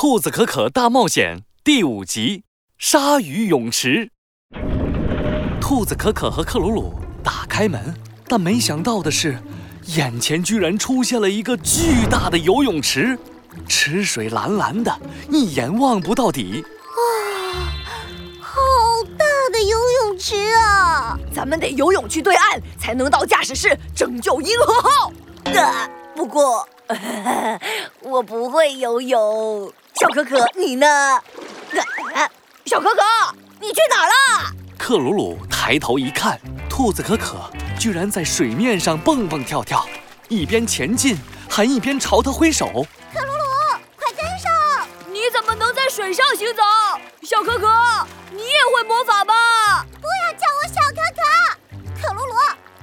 兔子可可大冒险》第五集：鲨鱼泳池。兔子可可和克鲁鲁打开门，但没想到的是，眼前居然出现了一个巨大的游泳池，池水蓝蓝的，一眼望不到底。哇，好大的游泳池啊！咱们得游泳去对岸，才能到驾驶室拯救银河号。呃，不过 我不会游泳。小可可，你呢？小可可，你去哪了？克鲁鲁抬头一看，兔子可可居然在水面上蹦蹦跳跳，一边前进还一边朝他挥手。克鲁鲁，快跟上！你怎么能在水上行走？小可可，你也会魔法吗？不要叫我小可可。克鲁鲁，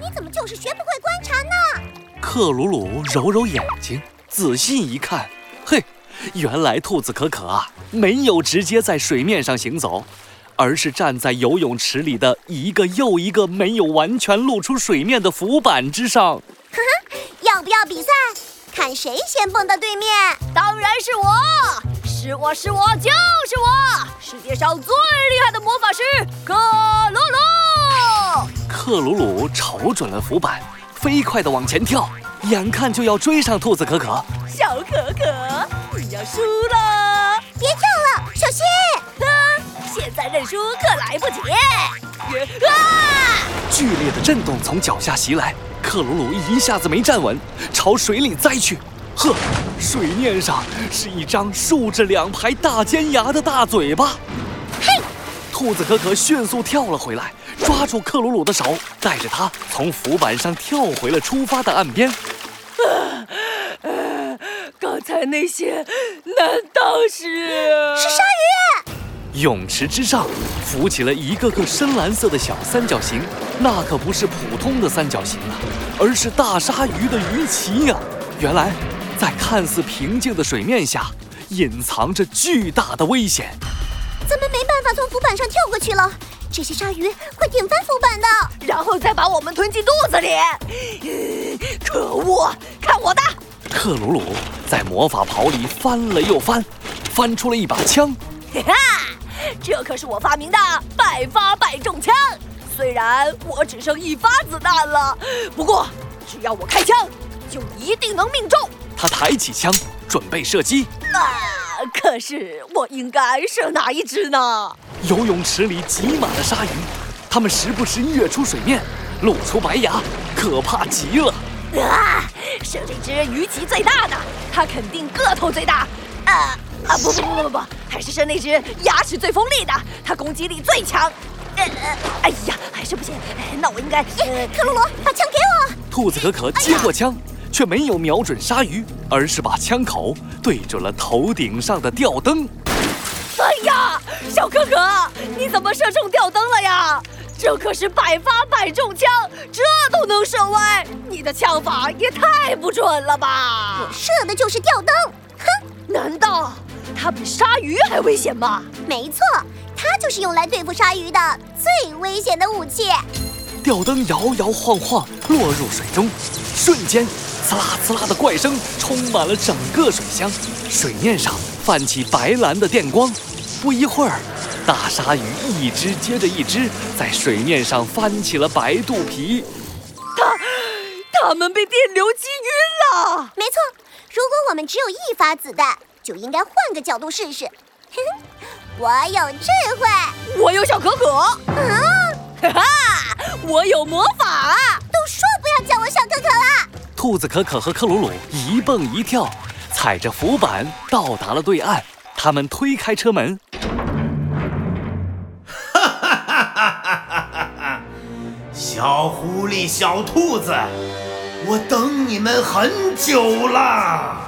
你怎么就是学不会观察呢？克鲁鲁揉揉眼睛，仔细一看，嘿。原来兔子可可啊，没有直接在水面上行走，而是站在游泳池里的一个又一个没有完全露出水面的浮板之上。呵呵，要不要比赛？看谁先蹦到对面？当然是我，是我是我就是我，世界上最厉害的魔法师克鲁鲁。克鲁鲁瞅准了浮板，飞快地往前跳，眼看就要追上兔子可可。小可可。你要输了，别跳了，小心！啊，现在认输可来不及。啊！剧烈的震动从脚下袭来，克鲁鲁一下子没站稳，朝水里栽去。呵，水面上是一张竖着两排大尖牙的大嘴巴。嘿！兔子可可迅速跳了回来，抓住克鲁鲁的手，带着他从浮板上跳回了出发的岸边。刚才那些难道是是鲨鱼？泳池之上浮起了一个个深蓝色的小三角形，那可不是普通的三角形啊，而是大鲨鱼的鱼鳍呀！原来，在看似平静的水面下，隐藏着巨大的危险。咱们没办法从浮板上跳过去了，这些鲨鱼会顶翻浮板的，然后再把我们吞进肚子里。可恶！看我的！克鲁鲁在魔法袍里翻了又翻，翻出了一把枪。哈，这可是我发明的百发百中枪。虽然我只剩一发子弹了，不过只要我开枪，就一定能命中。他抬起枪，准备射击。啊，可是我应该射哪一只呢？游泳池里挤满了鲨鱼，它们时不时跃出水面，露出白牙，可怕极了。啊！射这只鱼鳍最大的，它肯定个头最大。啊啊！不不不不不，还是射那只牙齿最锋利的，它攻击力最强。呃呃，哎呀，还是不行。那我应该……克鲁罗，把枪给我。兔子可可接过枪，却没有瞄准鲨鱼，而是把枪口对准了头顶上的吊灯。哎呀，小可可，你怎么射中吊灯了呀？这可是百发百中枪，这都能射歪，你的枪法也太不准了吧！我射的就是吊灯，哼！难道它比鲨鱼还危险吗？没错，它就是用来对付鲨鱼的最危险的武器。吊灯摇摇晃晃落入水中，瞬间，刺啦刺啦的怪声充满了整个水箱，水面上泛起白蓝的电光。不一会儿。大鲨鱼一只接着一只在水面上翻起了白肚皮，它，它们被电流击晕了。没错，如果我们只有一发子弹，就应该换个角度试试。我有智慧，我有小可可，啊，哈哈，我有魔法。都说不要叫我小可可了。兔子可可和克鲁鲁一蹦一跳，踩着浮板到达了对岸。他们推开车门。哈小狐狸，小兔子，我等你们很久了。